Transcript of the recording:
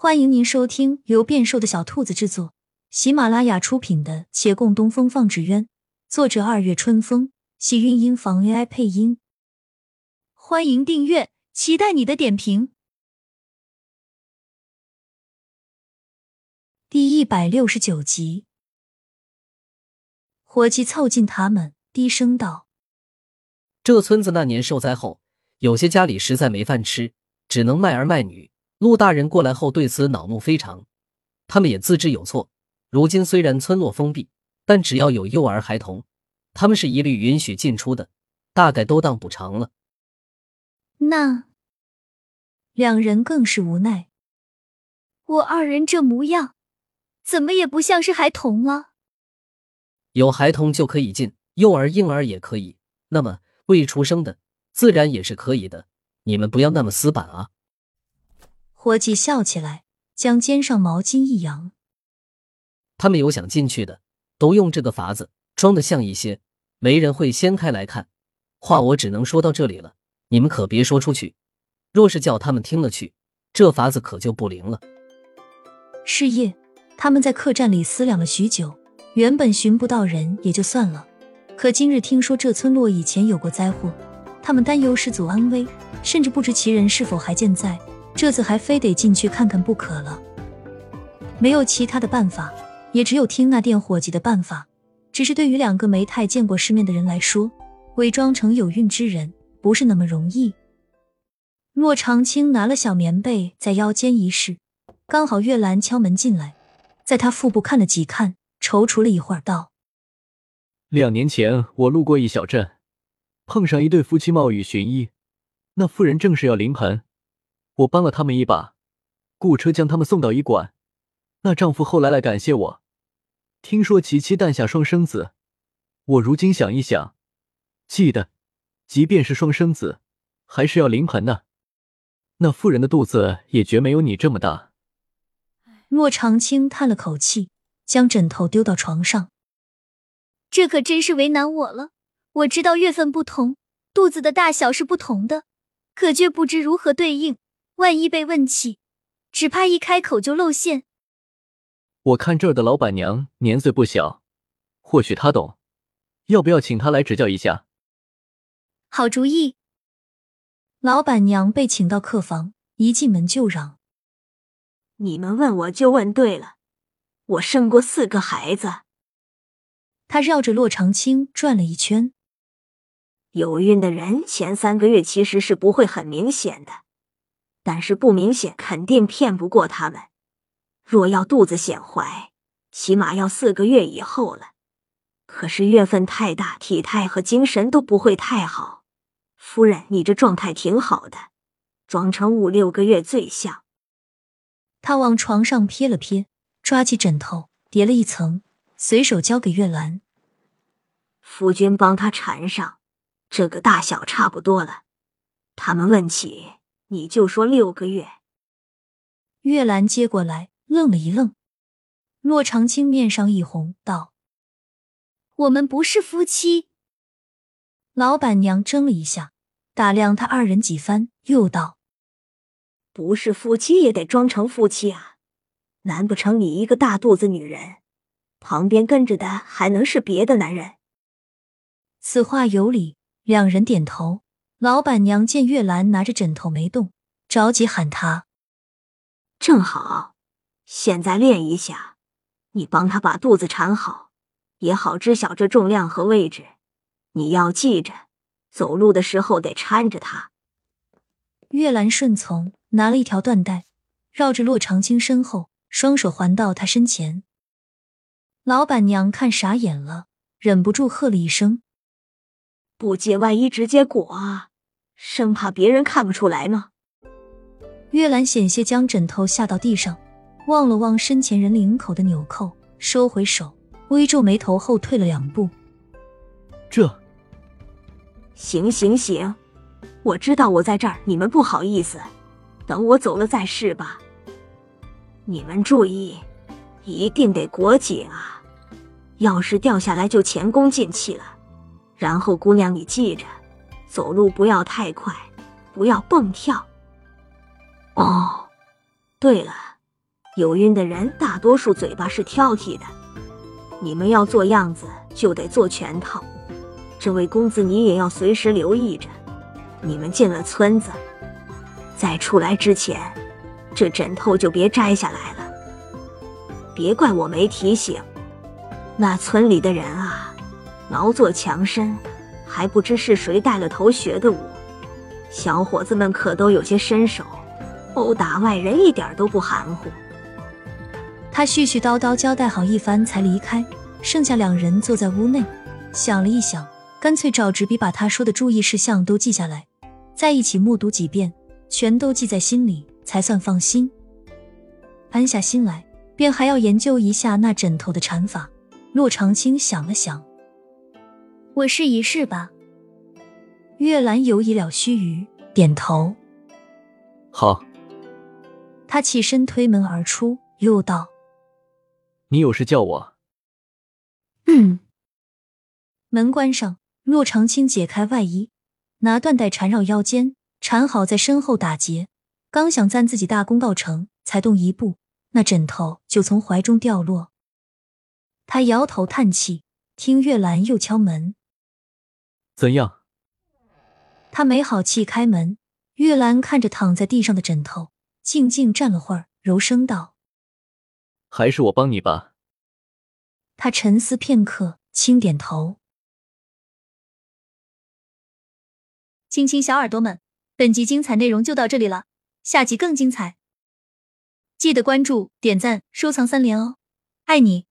欢迎您收听由变瘦的小兔子制作、喜马拉雅出品的《且共东风放纸鸢》，作者二月春风，喜韵音房 AI 配音。欢迎订阅，期待你的点评。第一百六十九集，伙计凑近他们，低声道：“这村子那年受灾后，有些家里实在没饭吃，只能卖儿卖女。”陆大人过来后，对此恼怒非常。他们也自知有错。如今虽然村落封闭，但只要有幼儿孩童，他们是一律允许进出的，大概都当补偿了。那两人更是无奈。我二人这模样，怎么也不像是孩童啊？有孩童就可以进，幼儿、婴儿也可以。那么未出生的，自然也是可以的。你们不要那么死板啊！伙计笑起来，将肩上毛巾一扬。他们有想进去的，都用这个法子装的像一些，没人会掀开来看。话我只能说到这里了，你们可别说出去。若是叫他们听了去，这法子可就不灵了。是夜，他们在客栈里思量了许久。原本寻不到人也就算了，可今日听说这村落以前有过灾祸，他们担忧失祖安危，甚至不知其人是否还健在。这次还非得进去看看不可了，没有其他的办法，也只有听那店伙计的办法。只是对于两个没太见过世面的人来说，伪装成有孕之人不是那么容易。骆长青拿了小棉被在腰间一试，刚好月兰敲门进来，在他腹部看了几看，踌躇了一会儿，道：“两年前我路过一小镇，碰上一对夫妻冒雨寻医，那妇人正是要临盆。”我帮了他们一把，雇车将他们送到医馆。那丈夫后来来感谢我，听说其妻诞下双生子。我如今想一想，记得，即便是双生子，还是要临盆呢。那妇人的肚子也绝没有你这么大。骆长青叹了口气，将枕头丢到床上。这可真是为难我了。我知道月份不同，肚子的大小是不同的，可却不知如何对应。万一被问起，只怕一开口就露馅。我看这儿的老板娘年岁不小，或许她懂，要不要请她来指教一下？好主意。老板娘被请到客房，一进门就嚷：“你们问我就问对了，我生过四个孩子。”她绕着洛长青转了一圈。有孕的人前三个月其实是不会很明显的。但是不明显，肯定骗不过他们。若要肚子显怀，起码要四个月以后了。可是月份太大，体态和精神都不会太好。夫人，你这状态挺好的，装成五六个月最像。他往床上瞥了瞥，抓起枕头叠了一层，随手交给月兰。夫君帮他缠上，这个大小差不多了。他们问起。你就说六个月。月兰接过来，愣了一愣。骆长青面上一红，道：“我们不是夫妻。”老板娘怔了一下，打量他二人几番，又道：“不是夫妻也得装成夫妻啊？难不成你一个大肚子女人，旁边跟着的还能是别的男人？”此话有理，两人点头。老板娘见月兰拿着枕头没动，着急喊她：“正好，现在练一下，你帮她把肚子缠好，也好知晓这重量和位置。你要记着，走路的时候得搀着她。”月兰顺从，拿了一条缎带，绕着洛长青身后，双手环到他身前。老板娘看傻眼了，忍不住喝了一声：“不接，万一直接裹啊！”生怕别人看不出来吗？月兰险些将枕头下到地上，望了望身前人领口的纽扣，收回手，微皱眉头，后退了两步。这……行行行，我知道我在这儿，你们不好意思，等我走了再试吧。你们注意，一定得裹紧啊！要是掉下来就前功尽弃了。然后姑娘，你记着。走路不要太快，不要蹦跳。哦，对了，有孕的人大多数嘴巴是挑剔的，你们要做样子就得做全套。这位公子，你也要随时留意着。你们进了村子，在出来之前，这枕头就别摘下来了。别怪我没提醒。那村里的人啊，劳作强身，还不知是谁带了头学的舞。小伙子们可都有些身手，殴打外人一点都不含糊。他絮絮叨叨交代好一番，才离开。剩下两人坐在屋内，想了一想，干脆找纸笔把他说的注意事项都记下来，再一起默读几遍，全都记在心里，才算放心。安下心来，便还要研究一下那枕头的缠法。洛长青想了想，我试一试吧。月兰犹疑了须臾，点头。好。他起身推门而出，又道：“你有事叫我。”嗯。门关上，骆长青解开外衣，拿缎带缠绕腰间，缠好在身后打结。刚想赞自己大功告成，才动一步，那枕头就从怀中掉落。他摇头叹气，听月兰又敲门。怎样？他没好气开门。月兰看着躺在地上的枕头，静静站了会儿，柔声道：“还是我帮你吧。”他沉思片刻，轻点头。亲亲小耳朵们，本集精彩内容就到这里了，下集更精彩，记得关注、点赞、收藏三连哦，爱你！